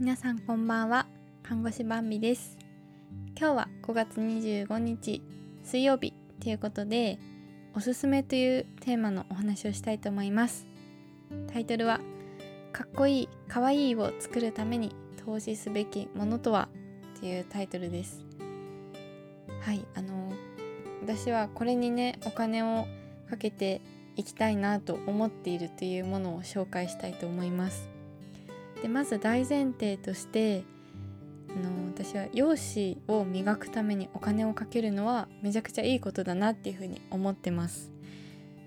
皆さんこんばんは。看護師バンビです。今日は5月25日水曜日ということでおすすめというテーマのお話をしたいと思います。タイトルはかっこいいかわいいを作るために投資すべきものとは？というタイトルです。はいあの私はこれにねお金をかけていきたいなと思っているというものを紹介したいと思います。でまず大前提としてあの私は容姿を磨くためにお金をかけるのはめちゃくちゃいいことだなっていうふうに思ってます。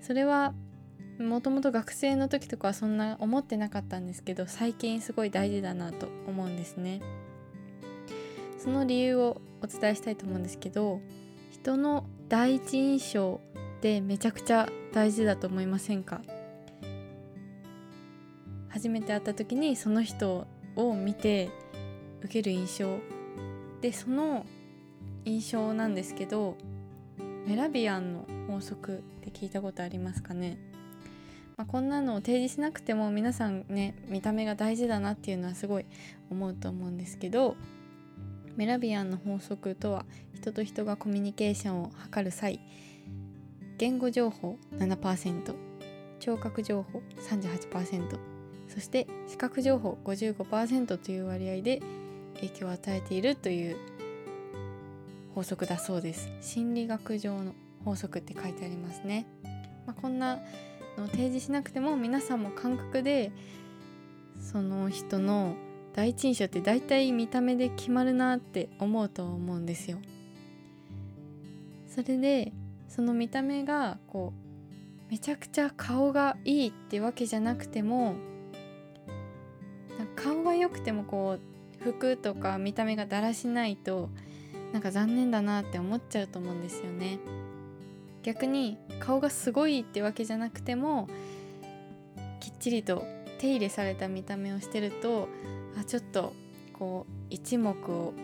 それはもともと学生の時とかはそんな思ってなかったんですけど最近すごい大事だなと思うんですね。その理由をお伝えしたいと思うんですけど人の第一印象ってめちゃくちゃ大事だと思いませんか？初めて会った時にその人を見て受ける印象。でその印象なんですけどメラビアンの法則って聞いたことありますかね、まあ、こんなのを提示しなくても皆さんね見た目が大事だなっていうのはすごい思うと思うんですけどメラビアンの法則とは人と人がコミュニケーションを図る際言語情報7%聴覚情報38%そして視覚情報55%という割合で影響を与えているという法則だそうです。心理学上の法則って書いてありますね、まあ、こんなの提示しなくても皆さんも感覚でその人の第一印象って大体見た目で決まるなって思うと思うんですよ。それでその見た目がこうめちゃくちゃ顔がいいってわけじゃなくても顔が良くてもこう服とか見た目がだらしないとなんか残念だなって思っちゃうと思うんですよね。逆に顔がすごいってわけじゃなくてもきっちりと手入れされた見た目をしてるとあちょっとこう一目を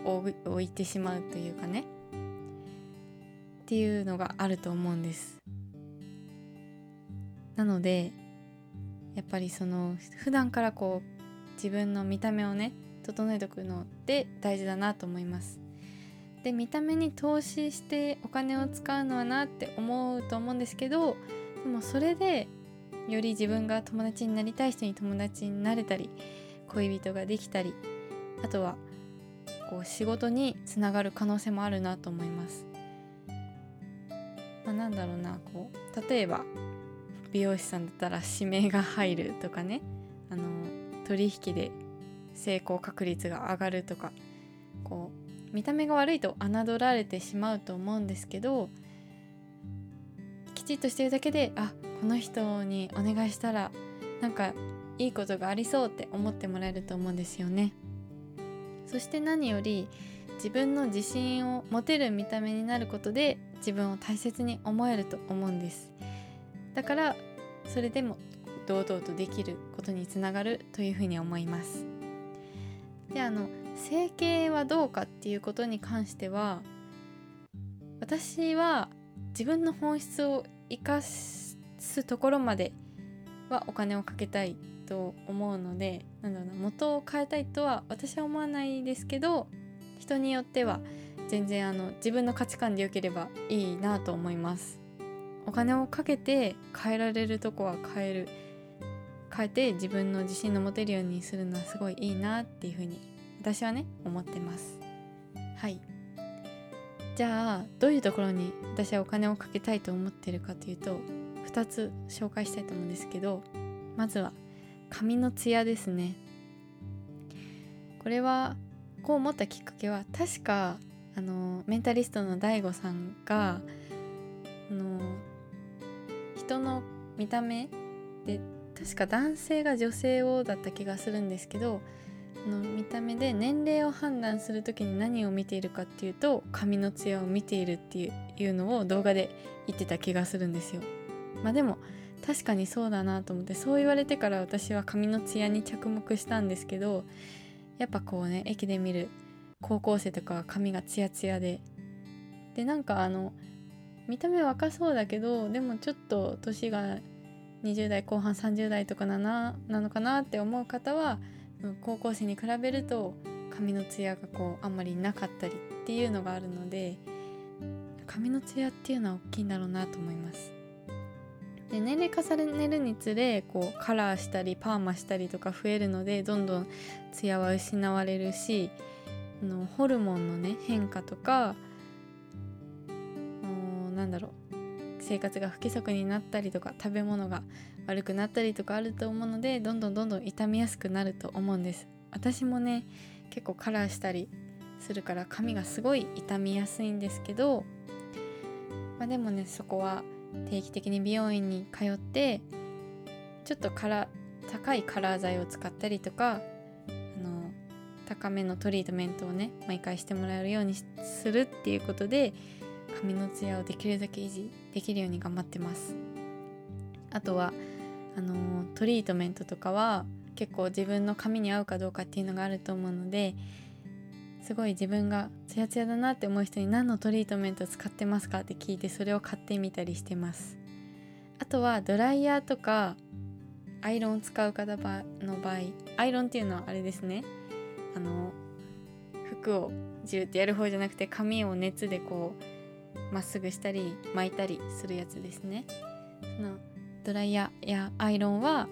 置いてしまうというかね。っていうのがあると思うんです。なのでやっぱりその普段からこう自分の見た目をね整えておくのって大事だなと思いますで見た目に投資してお金を使うのはなって思うと思うんですけどでもそれでより自分が友達になりたい人に友達になれたり恋人ができたりあとはこう仕事につながる可能性もあるなと思います。まあ、なんだろうなこう例えば美容師さんだったら指名が入るとかねあの取引で成功確率が上がるとかこう見た目が悪いと侮られてしまうと思うんですけどきちっとしてるだけであこの人にお願いしたらなんかいいことがありそうって思ってもらえると思うんですよね。そして何より自分の自信を持てる見た目になることで自分を大切に思えると思うんです。だからそれでも堂々とできることにつながるというふうに思います。であの整形はどうかっていうことに関しては私は自分の本質を生かすところまではお金をかけたいと思うのでなんだろうな元を変えたいとは私は思わないですけど人によっては全然あの自分の価値観で良ければいいなと思います。お金をかけて変えられるとこは変える。変えて自分の自信の持てるようにするのはすごいいいなっていうふうに私はね思ってます。はい。じゃあどういうところに私はお金をかけたいと思ってるかというと2つ紹介したいと思うんですけどまずは髪のツヤですね。これはこう思ったきっかけは確かあのメンタリストの DAIGO さんがあの人の見た目で確か男性が女性をだった気がするんですけどの見た目で年齢を判断する時に何を見ているかっていうと髪のツヤを見ているっていうのを動画で言ってた気がするんですよ。まあでも確かにそうだなと思ってそう言われてから私は髪のツヤに着目したんですけどやっぱこうね駅で見る高校生とかは髪がツヤツヤででなんかあの見た目若そうだけどでもちょっと年が20代後半30代とかななのかなって思う方は高校生に比べると髪のツヤがこうあんまりなかったりっていうのがあるので髪のツヤっていうのは大きいんだろうなと思います。で年齢重ねるにつれこうカラーしたりパーマしたりとか増えるのでどんどんツヤは失われるしあのホルモンのね変化とかなんだろう。生活が不規則になったりとか食べ物が悪くなったりとかあると思うのでどんどんどんどん傷みやすくなると思うんです。私もね結構カラーしたりするから髪がすごい傷みやすいんですけど、まあ、でもねそこは定期的に美容院に通ってちょっとカラ高いカラー剤を使ったりとかあの高めのトリートメントをね毎回してもらえるようにするっていうことで髪のツヤをできるだけ維持できるように頑張ってます。あとはあのトリートメントとかは結構自分の髪に合うかどうかっていうのがあると思うのですごい自分がツヤツヤだなって思う人に何のトリートメント使ってますかって聞いてそれを買ってみたりしてます。あとはドライヤーとかアイロンを使う方の場合アイロンっていうのはあれですね。あの服をジューってやる方じゃなくて髪を熱でこうまっすぐしたり巻いたりするやつですね。そのドライヤーやアイロンは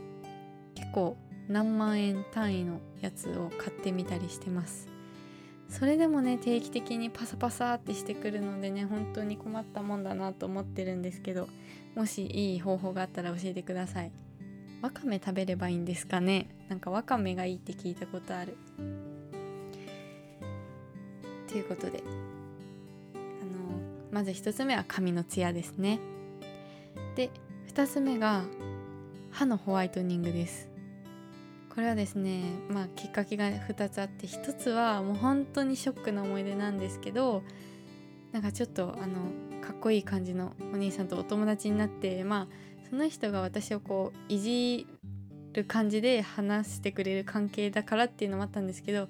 結構何万円単位のやつを買ってみたりしてます。それでもね定期的にパサパサってしてくるのでね本当に困ったもんだなと思ってるんですけどもしいい方法があったら教えてください。わかめ食べればいいんですかね。なんかわかめがいいって聞いたことある。ということでまず1つ目は髪のツヤですね。で2つ目が歯のホワイトニングです。これはですねまあきっかけが2つあって1つはもう本当にショックな思い出なんですけどなんかちょっとあのかっこいい感じのお兄さんとお友達になってまあその人が私をこういじる感じで話してくれる関係だからっていうのもあったんですけど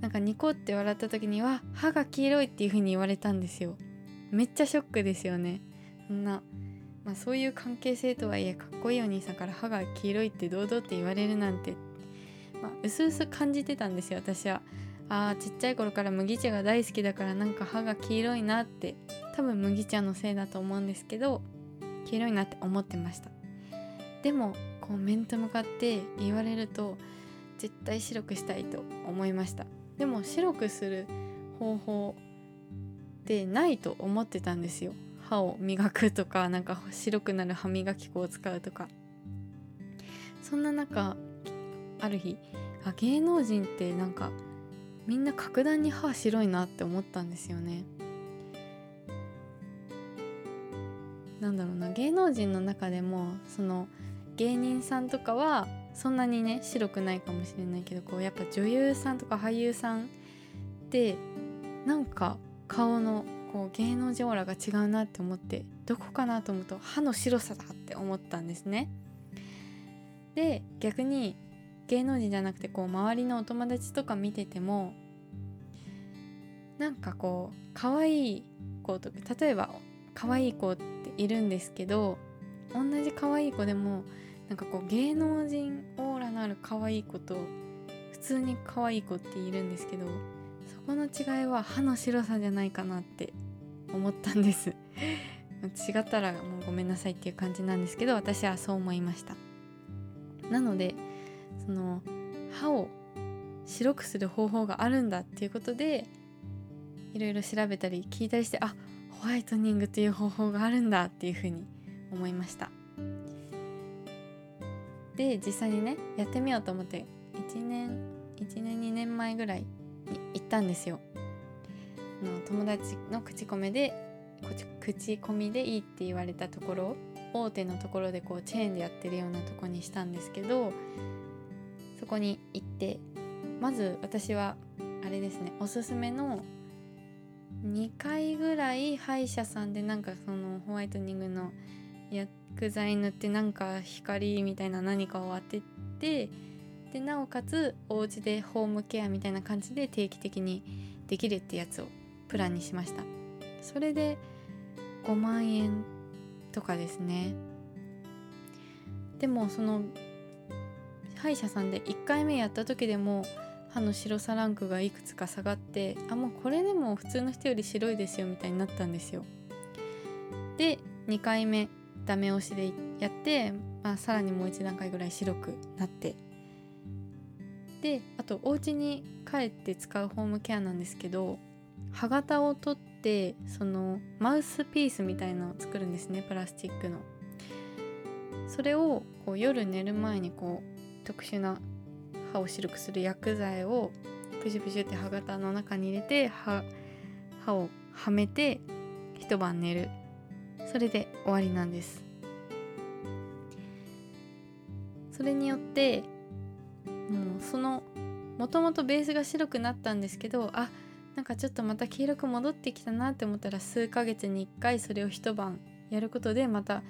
なんかニコって笑った時には歯が黄色いっていう風に言われたんですよ。めっちゃショックですよね。そんなまあ、そういう関係性とはいえかっこいいお兄さんから歯が黄色いって堂々って言われるなんて、まあ、うすうす感じてたんですよ私は。あーちっちゃい頃から麦茶が大好きだからなんか歯が黄色いなって多分麦茶のせいだと思うんですけど黄色いなって思ってました。でもこう面と向かって言われると絶対白くしたいと思いました。でも白くする方法ってないと思ってたんですよ。歯を磨くとかなんか白くなる歯磨き粉を使うとか。そんな中ある日あ芸能人ってなんかみんな格段に歯白いなって思ったんですよね。なんだろうな芸能人の中でもその芸人さんとかはそんなにね白くないかもしれないけどこうやっぱ女優さんとか俳優さんってなんか顔のこう芸能人オーラが違うなって思ってどこかなと思うと歯の白さだって思ったんですね。で逆に芸能人じゃなくてこう周りのお友達とか見ててもなんかこう可愛い子とか例えば可愛い子っているんですけど同じ可愛い子でもなんかこう芸能人オーラのある可愛い子と普通に可愛い子っているんですけどそこの違いは歯の白さじゃないかなって思ったんです。違ったらもうごめんなさいっていう感じなんですけど私はそう思いました。なのでその歯を白くする方法があるんだっていうことでいろいろ調べたり聞いたりしてあホワイトニングという方法があるんだっていうふうに思いました。で実際にねやってみようと思って1年1年2年前ぐらい行ったんですよ。の友達の口コミで口コミでいいって言われたところ大手のところでこうチェーンでやってるようなとこにしたんですけどそこに行ってまず私はあれですねおすすめの2回ぐらい歯医者さんでなんかそのホワイトニングの薬剤塗ってなんか光みたいな何かを当ててでなおかつお家でホームケアみたいな感じで定期的にできるってやつをプランにしました。それで5万円とかですね。でもその歯医者さんで1回目やった時でも歯の白さランクがいくつか下がってあもうこれでも普通の人より白いですよみたいになったんですよ。で2回目ダメ押しでやって、まあ、さらにもう1段階ぐらい白くなって。であとお家に帰って使うホームケアなんですけど歯型を取ってそのマウスピースみたいなのを作るんですねプラスチックの。それをこう夜寝る前にこう特殊な歯を白くする薬剤をプシュプシュって歯型の中に入れて歯歯をはめて一晩寝る。それで終わりなんです。それによってもうそのもともとベースが白くなったんですけどあなんかちょっとまた黄色く戻ってきたなって思ったら数ヶ月に1回それを一晩やることでまた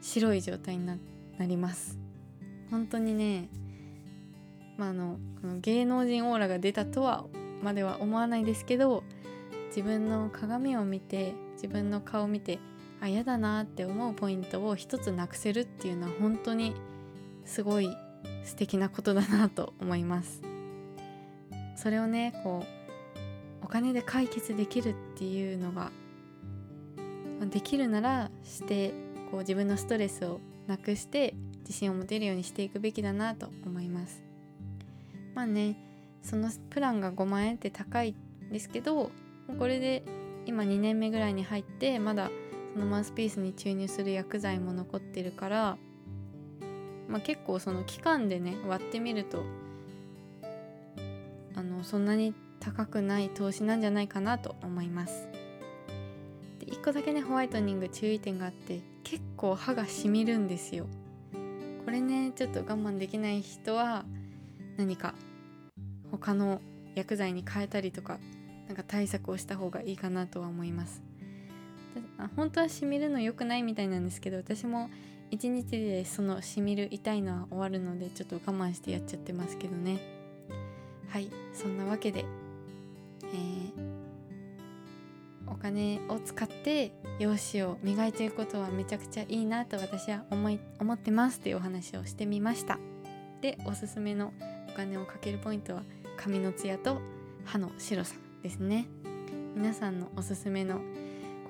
白い状態になります。本当にねまああのこの芸能人オーラが出たとはまでは思わないですけど自分の鏡を見て自分の顔を見てあ嫌だなって思うポイントを一つなくせるっていうのは本当にすごい素敵なことだなと思います。それをねこうお金で解決できるっていうのができるならしてこう自分のストレスをなくして自信を持てるようにしていくべきだなと思います。まあねそのプランが5万円って高いんですけどこれで今2年目ぐらいに入ってまだそのマウスピースに注入する薬剤も残ってるからまあ、結構その期間でね割ってみるとあのそんなに高くない投資なんじゃないかなと思います。で1個だけねホワイトニング注意点があって結構歯がしみるんですよ。これねちょっと我慢できない人は何か他の薬剤に変えたりとかなんか対策をした方がいいかなとは思います。本当はしみるの良くないみたいなんですけど私も1日でそのしみる痛いのは終わるのでちょっと我慢してやっちゃってますけどね。はいそんなわけで、えー、お金を使って容姿を磨いていくことはめちゃくちゃいいなと私は思い思ってますというお話をしてみました。でおすすめのお金をかけるポイントは髪のツヤと歯の白さですね。皆さんのおすすめの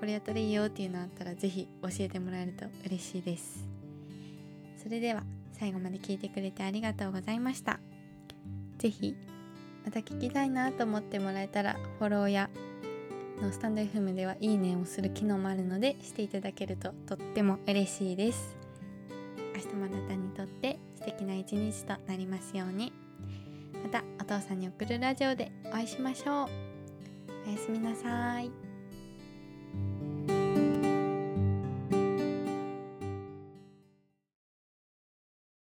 これやったらいいよっていうのあったら是非教えてもらえると嬉しいです。それでは最後まで聞いてくれてありがとうございました。是非また聞きたいなと思ってもらえたらフォローやのスタンド FM ではいいねをする機能もあるのでしていただけるととっても嬉しいです。明日もあなたにとって素敵な一日となりますように。またお父さんに送るラジオでお会いしましょう。おやすみなさい。